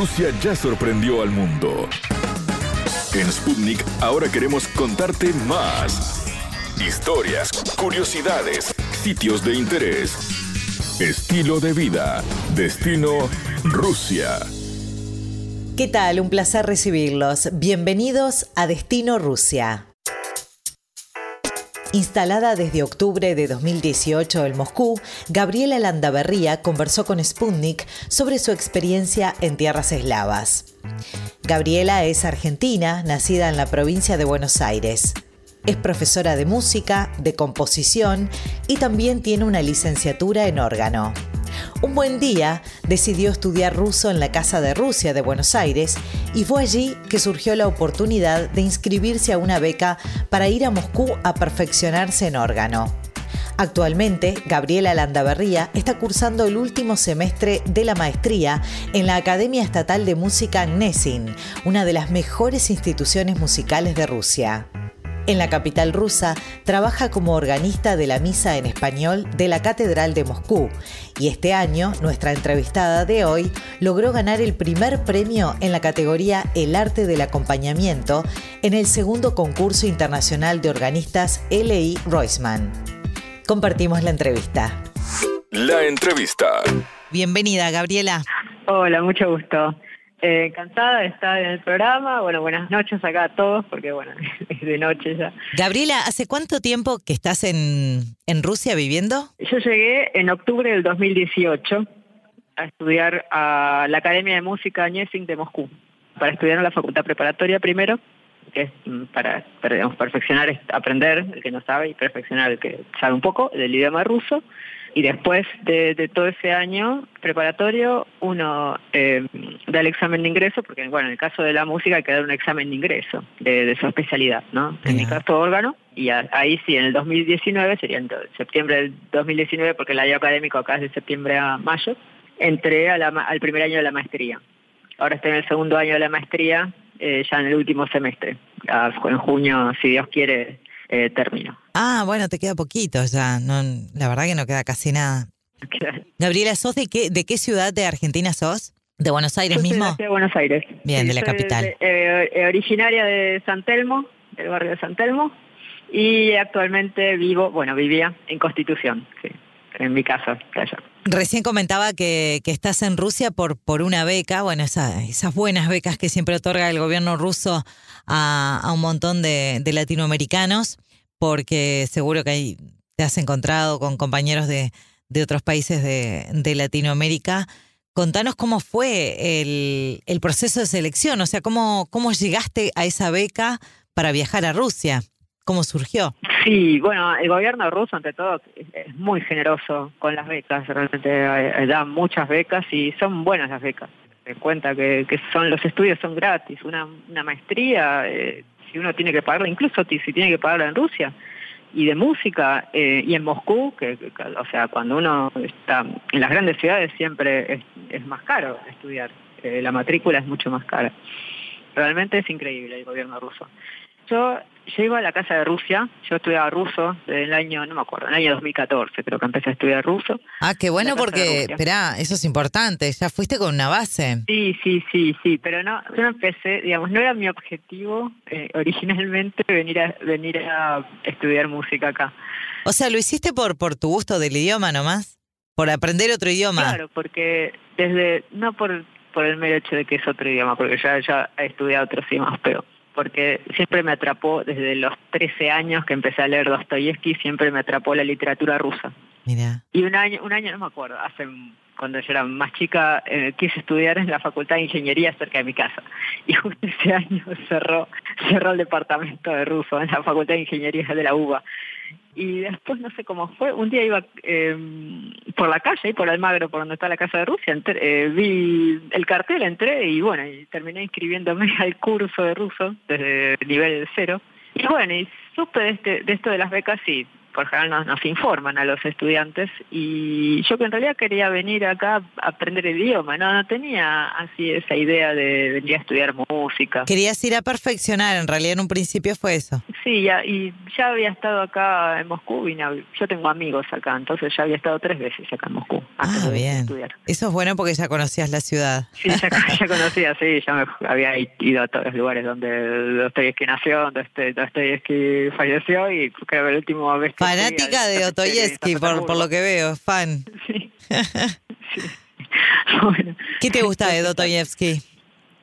Rusia ya sorprendió al mundo. En Sputnik ahora queremos contarte más. Historias, curiosidades, sitios de interés, estilo de vida, destino Rusia. ¿Qué tal? Un placer recibirlos. Bienvenidos a Destino Rusia. Instalada desde octubre de 2018 en Moscú, Gabriela Landaverría conversó con Sputnik sobre su experiencia en tierras eslavas. Gabriela es argentina, nacida en la provincia de Buenos Aires. Es profesora de música, de composición y también tiene una licenciatura en órgano. Un buen día decidió estudiar ruso en la Casa de Rusia de Buenos Aires y fue allí que surgió la oportunidad de inscribirse a una beca para ir a Moscú a perfeccionarse en órgano. Actualmente, Gabriela Landaverría está cursando el último semestre de la maestría en la Academia Estatal de Música Gnesin, una de las mejores instituciones musicales de Rusia. En la capital rusa trabaja como organista de la misa en español de la Catedral de Moscú y este año nuestra entrevistada de hoy logró ganar el primer premio en la categoría El arte del acompañamiento en el segundo concurso internacional de organistas L.I. Roisman. Compartimos la entrevista. La entrevista. Bienvenida, Gabriela. Hola, mucho gusto. Eh, encantada de estar en el programa. Bueno, buenas noches acá a todos, porque bueno, es de noche ya. Gabriela, ¿hace cuánto tiempo que estás en, en Rusia viviendo? Yo llegué en octubre del 2018 a estudiar a la Academia de Música de Moscú, para estudiar en la facultad preparatoria primero, que es mm, para, para digamos, perfeccionar, aprender el que no sabe y perfeccionar el que sabe un poco del idioma ruso. Y después de, todo ese año preparatorio, uno eh, da el examen de ingreso, porque bueno, en el caso de la música hay que dar un examen de ingreso de, su especialidad, ¿no? En mi caso órgano, y ahí sí, en el 2019, sería en septiembre del 2019, porque el año académico acá es de septiembre a mayo, entré al primer año de la maestría. Ahora estoy en el segundo año de la maestría, eh, ya en el último semestre. en junio, si Dios quiere, eh, termino. Ah, bueno, te queda poquito ya. No, la verdad que no queda casi nada. Gabriela, ¿sos de qué, de qué ciudad de Argentina sos? ¿De Buenos Aires mismo? de Buenos Aires. Bien, de la capital. Eh, eh, originaria de San Telmo, del barrio de San Telmo, y actualmente vivo, bueno, vivía en Constitución, en mi casa, allá. Recién comentaba que, estás en Rusia por, por una beca, bueno, esas buenas becas que siempre otorga el gobierno ruso a, a un montón de, de, latinoamericanos, porque seguro que ahí te has encontrado con compañeros de, de otros países de, de, Latinoamérica. Contanos cómo fue el, el, proceso de selección, o sea, cómo, cómo llegaste a esa beca para viajar a Rusia. ¿Cómo surgió? Sí, bueno, el gobierno ruso, ante todo, es muy generoso con las becas, realmente eh, da muchas becas y son buenas las becas. Se cuenta que, son los estudios son gratis, una, maestría, eh, si uno tiene que pagarla, incluso si tiene que pagarla en Rusia, y de música, eh, y en Moscú, que, o sea, cuando uno está en las grandes ciudades siempre es más caro estudiar, la matrícula es mucho más cara. Realmente es increíble el gobierno ruso. Yo llego a la Casa de Rusia, yo estudiaba ruso desde el año, no me acuerdo, en el año 2014 creo que empecé a estudiar ruso. Ah, qué bueno porque, espera, eso es importante, ya fuiste con una base. Sí, sí, sí, sí, pero no, yo no empecé, digamos, no era mi objetivo eh, originalmente venir a, venir a estudiar música acá. O sea, ¿lo hiciste por, por tu gusto del idioma nomás? ¿Por aprender otro idioma? Claro, porque desde, no por, por el mero hecho de que es otro idioma, porque ya, ya he estudiado otros idiomas, pero porque siempre me atrapó, desde los 13 años que empecé a leer Dostoyevsky, siempre me atrapó la literatura rusa. Mira. Y un año, un año no me acuerdo, hace cuando yo era más chica, eh, quise estudiar en la Facultad de Ingeniería cerca de mi casa. Y justo ese año cerró, cerró el departamento de ruso en la Facultad de Ingeniería de la UBA y después no sé cómo fue, un día iba eh, por la calle, por Almagro, por donde está la casa de Rusia, eh, vi el cartel, entré y bueno, y terminé inscribiéndome al curso de ruso desde nivel cero. Y bueno, y supe de, este, de esto de las becas, sí, por general nos, nos, informan a los estudiantes y yo que en realidad quería venir acá a aprender el idioma, no, no tenía así esa idea de venir a estudiar música. Querías ir a perfeccionar, en realidad en un principio fue eso. Sí, ya, y ya había estado acá en Moscú, y yo tengo amigos acá, entonces ya había estado tres veces acá en Moscú. Ah, bien. Eso es bueno porque ya conocías la ciudad. Sí, ya, ya conocía, sí, ya me había ido a todos los lugares donde Dostoyevsky nació, donde Dostoyevsky falleció y creo que el último vez que Fanática de Dostoyevsky, por, por lo que veo, fan. Sí. ¿Qué te gusta de Dostoyevsky?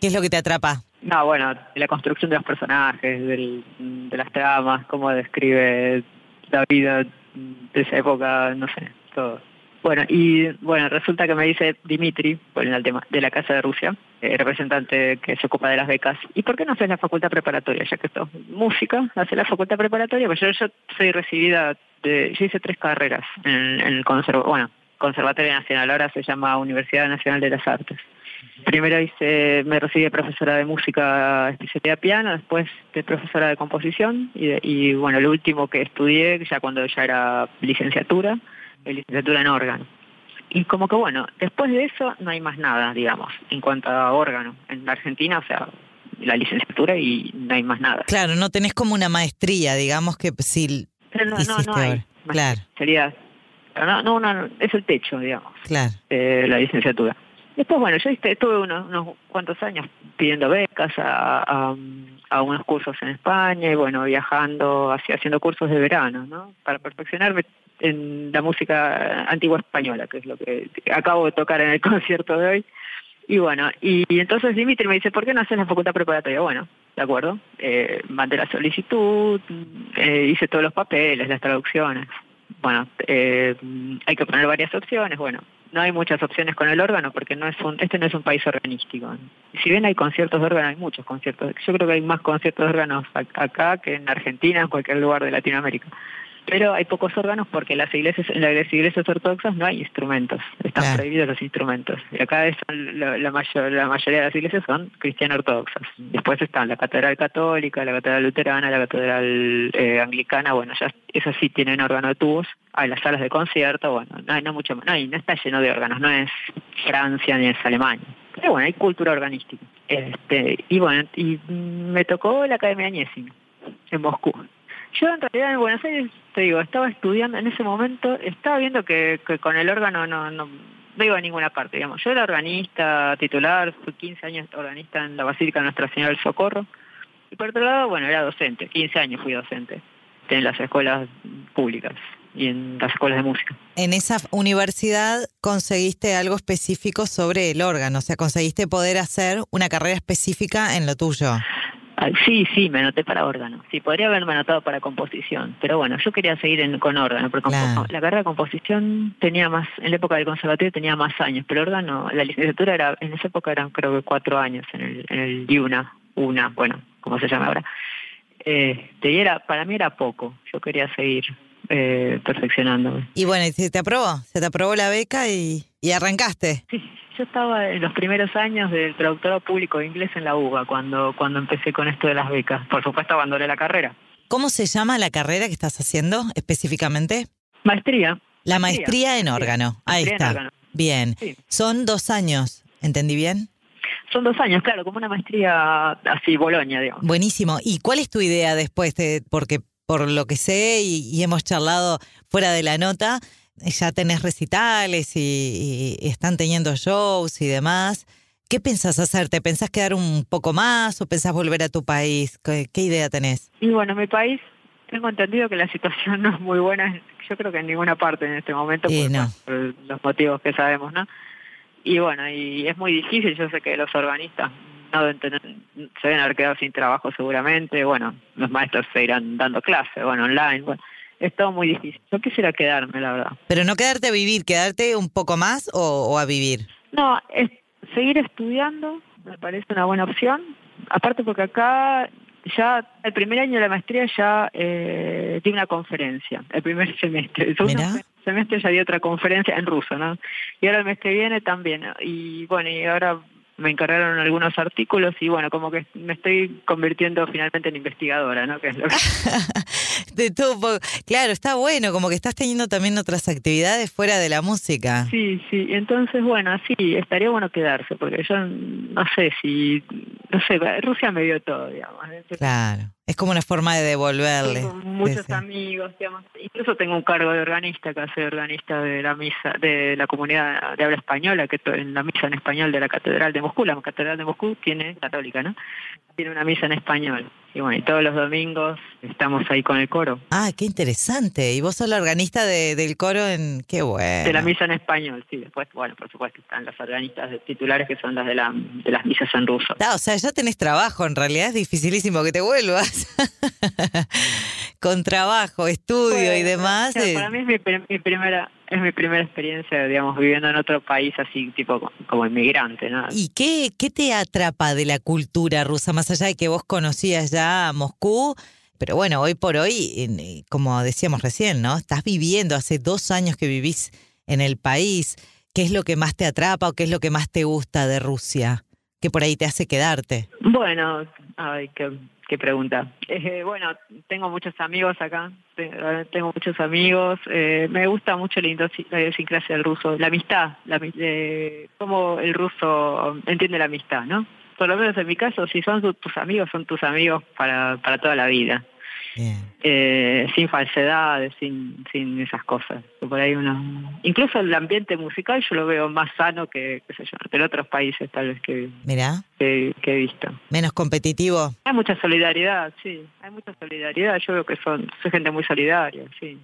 ¿Qué es lo que te atrapa? No, bueno, la construcción de los personajes, de las tramas, cómo describe la vida de esa época, no sé, todo. Bueno, y bueno, resulta que me dice Dimitri, por el tema, de la Casa de Rusia, el representante que se ocupa de las becas, ¿y por qué no haces la facultad preparatoria? Ya que esto música, hace la facultad preparatoria, pues yo, yo soy recibida, de, yo hice tres carreras en, el conservo, bueno, Conservatorio Nacional, ahora se llama Universidad Nacional de las Artes. Primero hice, me recibí de profesora de música especialidad piano, después de profesora de composición y, y bueno, lo último que estudié, ya cuando ya era licenciatura, licenciatura en órgano. Y como que bueno, después de eso no hay más nada, digamos, en cuanto a órgano. En la Argentina, o sea, la licenciatura y no hay más nada. Claro, no tenés como una maestría, digamos que si no, no, no hay. Claro. Sería, no, no, no, es el techo, digamos, claro. Eh, la licenciatura. Después, bueno, yo estuve unos, unos cuantos años pidiendo becas a, a, unos cursos en España y bueno, viajando, así, haciendo cursos de verano, ¿no? Para perfeccionarme en la música antigua española, que es lo que acabo de tocar en el concierto de hoy. Y bueno, y, entonces Dimitri me dice, ¿por qué no haces la facultad preparatoria? Bueno, de acuerdo, eh, mandé la solicitud, eh, hice todos los papeles, las traducciones. Bueno, eh, hay que poner varias opciones, bueno, no hay muchas opciones con el órgano porque no es un, este no es un país organístico. Si bien hay conciertos de órgano, hay muchos conciertos. Yo creo que hay más conciertos de órganos acá que en Argentina, en cualquier lugar de Latinoamérica pero hay pocos órganos porque las iglesias, en las iglesias ortodoxas no hay instrumentos, están prohibidos los instrumentos. Y acá la, mayor, la mayoría de las iglesias son cristiano ortodoxas. Después están la catedral católica, la catedral luterana, la catedral eh, anglicana, bueno, ya esas sí tienen órgano de tubos. Hay las salas de concierto, bueno, no hay no mucho no, hay, no está lleno de órganos, no es Francia ni es Alemania. Pero bueno, hay cultura organística. Este, y bueno, y me tocó la Academia Añezin en Moscú. Yo en realidad en Buenos Aires, te digo, estaba estudiando en ese momento, estaba viendo que, con el órgano no, no, no iba a ninguna parte, digamos. Yo era organista titular, fui 15 años organista en la Basílica Nuestra Señora del Socorro. Y por otro lado, bueno, era docente, 15 años fui docente en las escuelas públicas y en las escuelas de música. En esa universidad conseguiste algo específico sobre el órgano, o sea, conseguiste poder hacer una carrera específica en lo tuyo. Sí, sí, me anoté para órgano. Sí, podría haberme anotado para composición, pero bueno, yo quería seguir con órgano, porque la carrera de composición tenía más, en la época del conservatorio tenía más años, pero órgano, la licenciatura era, en esa época eran creo que cuatro años en el, en el DIUNA, una, bueno, como se llama ahora. Eh, era, para mí era poco, yo quería seguir eh, perfeccionándome. Y bueno, ¿se te aprobó? ¿Se te aprobó la beca y, y arrancaste? Sí, yo estaba en los primeros años del traductorado público de inglés en la UBA, cuando, cuando empecé con esto de las becas. Por supuesto, abandoné la carrera. ¿Cómo se llama la carrera que estás haciendo específicamente? Maestría. La maestría, en órgano. Ahí está. Bien. Son dos años, ¿entendí bien? Son dos años, claro, como una maestría así, Bolonia, digamos. Buenísimo. ¿Y cuál es tu idea después? De, porque por lo que sé y hemos charlado fuera de la nota, ya tenés recitales y, están teniendo shows y demás. ¿Qué pensás hacer? ¿Te pensás quedar un poco más o pensás volver a tu país? ¿Qué, idea tenés? Y bueno, mi país, tengo entendido que la situación no es muy buena, yo creo que en ninguna parte en este momento, por, los motivos que sabemos, ¿no? Y bueno, y es muy difícil, yo sé que los organistas no se deben haber quedado sin trabajo seguramente, bueno, los maestros se irán dando clases, bueno, online, bueno es todo muy difícil. Yo quisiera quedarme, la verdad. Pero no quedarte a vivir, quedarte un poco más o, a vivir. No, es seguir estudiando me parece una buena opción. Aparte porque acá ya el primer año de la maestría ya eh, di una conferencia, el primer semestre. El segundo semestre ya di otra conferencia en ruso, ¿no? Y ahora el mes que viene también. Y bueno, y ahora me encargaron algunos artículos y bueno, como que me estoy convirtiendo finalmente en investigadora, ¿no? Que es lo que... de todo. Claro, está bueno, como que estás teniendo también otras actividades fuera de la música. Sí, sí. Entonces, bueno, sí, estaría bueno quedarse, porque yo no sé si, no sé, Rusia me dio todo, digamos. Claro. Es como una forma de devolverle. Tengo muchos amigos, digamos. Incluso tengo un cargo de organista, que soy organista de la misa, de la comunidad de habla española, que en la misa en español de la Catedral de Moscú. La Catedral de Moscú tiene, católica, ¿no? Tiene una misa en español. Y bueno, y todos los domingos estamos ahí con el coro. Ah, qué interesante. ¿Y vos sos la organista del coro en qué bueno? De la misa en español, sí. Después, bueno, por supuesto, están las organistas titulares que son las de, la, de las misas en ruso. Ah, o sea, ya tenés trabajo. En realidad es dificilísimo que te vuelvas. con trabajo, estudio y demás. Eh. Para mí es mi, primera es mi primera experiencia, digamos, viviendo en otro país así, tipo como inmigrante, ¿no? ¿Y qué, qué te atrapa de la cultura rusa, más allá de que vos conocías ya Moscú? Pero bueno, hoy por hoy, eh, como decíamos recién, ¿no? Estás viviendo, hace dos años que vivís en el país. ¿Qué es lo que más te atrapa o qué es lo que más te gusta de Rusia? Que por ahí te hace quedarte. Bueno, ay, que pregunta. Eh, bueno, tengo muchos amigos acá, tengo muchos amigos, eh, me gusta mucho la idiosincrasia del ruso, la amistad, la, eh, cómo el ruso entiende la amistad, ¿no? Por lo menos en mi caso, si son tus amigos, son tus amigos para, para toda la vida. Eh, sin falsedades, sin, sin esas cosas. Por ahí uno, incluso el ambiente musical yo lo veo más sano que, qué sé yo, en otros países tal vez que, Mira. que, he visto. Menos competitivo. Hay mucha solidaridad, sí, hay mucha solidaridad. Yo veo que son, son gente muy solidaria, sí.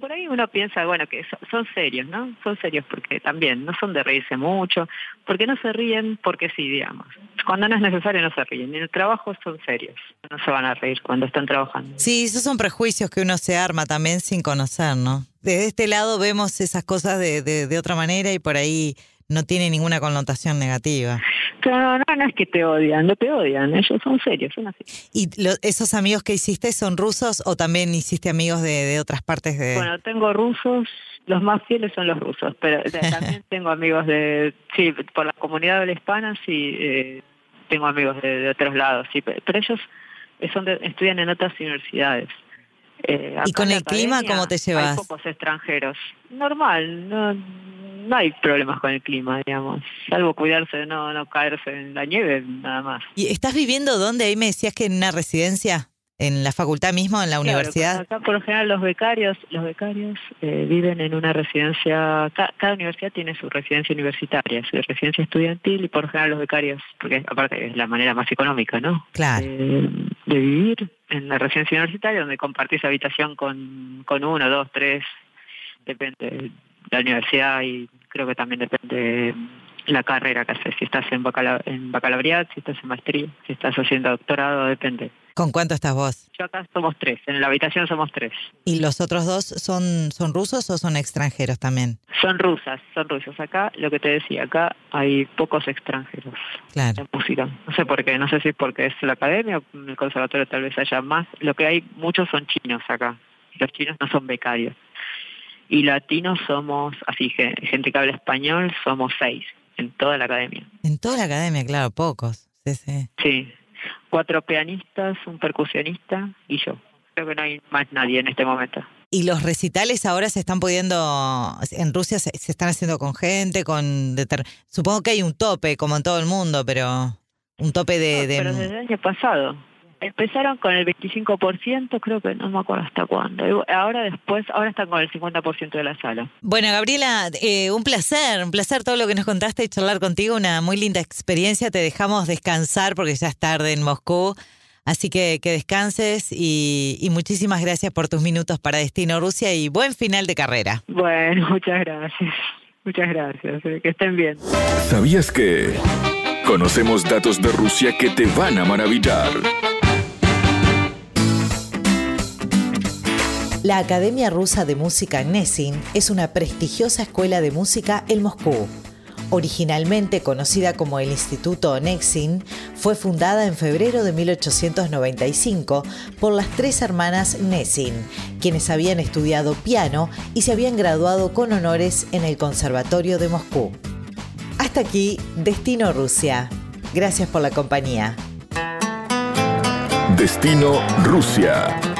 Por ahí uno piensa, bueno, que son, serios, ¿no? Son serios porque también no son de reírse mucho, porque no se ríen porque sí, digamos. Cuando no es necesario no se ríen. En el trabajo son serios, no se van a reír cuando están trabajando. Sí, esos son prejuicios que uno se arma también sin conocer, ¿no? Desde este lado vemos esas cosas de, de, otra manera y por ahí no tiene ninguna connotación negativa. No, no, no es que te odian, no te odian, ellos son serios, son así. ¿Y esos amigos que hiciste son rusos o también hiciste amigos de, de otras partes de...? Bueno, tengo rusos, los más fieles son los rusos, pero también tengo amigos de, sí, por la comunidad hispana sí, eh, tengo amigos de, otros lados, sí, pero ellos son estudian en otras universidades. Eh, ¿Y con el clima cómo te llevas? Hay pocos extranjeros. Normal, no, no hay problemas con el clima, digamos. Salvo cuidarse de no, no caerse en la nieve, nada más. ¿Y estás viviendo dónde? Ahí me decías que en una residencia en la facultad mismo, en la universidad? Acá por lo general los becarios, los becarios eh, viven en una residencia, cada, universidad tiene su residencia universitaria, su residencia estudiantil y por lo general los becarios, porque aparte es la manera más económica, ¿no? Claro. Eh, de vivir en la residencia universitaria donde compartís habitación con, con uno, dos, tres, depende de la universidad y creo que también depende la carrera que haces, si estás en, en bacalaureat, si estás en maestría, si estás haciendo doctorado, depende. ¿Con cuánto estás vos? Yo acá somos tres, en la habitación somos tres. ¿Y los otros dos son, son rusos o son extranjeros también? Son rusas, son rusos. Acá, lo que te decía, acá hay pocos extranjeros claro. en música. No sé por qué, no sé si es porque es la academia o el conservatorio tal vez haya más. Lo que hay, muchos son chinos acá. Los chinos no son becarios. Y latinos somos, así, gente que habla español, somos seis en toda la academia. En toda la academia, claro, pocos. Sí, sí. Sí, cuatro pianistas, un percusionista y yo. Creo que no hay más nadie en este momento. ¿Y los recitales ahora se están pudiendo, en Rusia se, están haciendo con gente, con... Supongo que hay un tope, como en todo el mundo, pero un tope de... de... Pero desde el año pasado. Empezaron con el 25%, creo que no me acuerdo hasta cuándo. Ahora después, ahora están con el 50% de la sala. Bueno, Gabriela, eh, un placer, un placer todo lo que nos contaste y charlar contigo, una muy linda experiencia. Te dejamos descansar porque ya es tarde en Moscú. Así que que descanses y, y muchísimas gracias por tus minutos para Destino Rusia y buen final de carrera. Bueno, muchas gracias. Muchas gracias. Eh, que estén bien. ¿Sabías que... Conocemos datos de Rusia que te van a maravillar. La Academia Rusa de Música Gnesin es una prestigiosa escuela de música en Moscú. Originalmente conocida como el Instituto Nexin, fue fundada en febrero de 1895 por las tres hermanas Nesin, quienes habían estudiado piano y se habían graduado con honores en el Conservatorio de Moscú. Hasta aquí, Destino Rusia. Gracias por la compañía. Destino Rusia.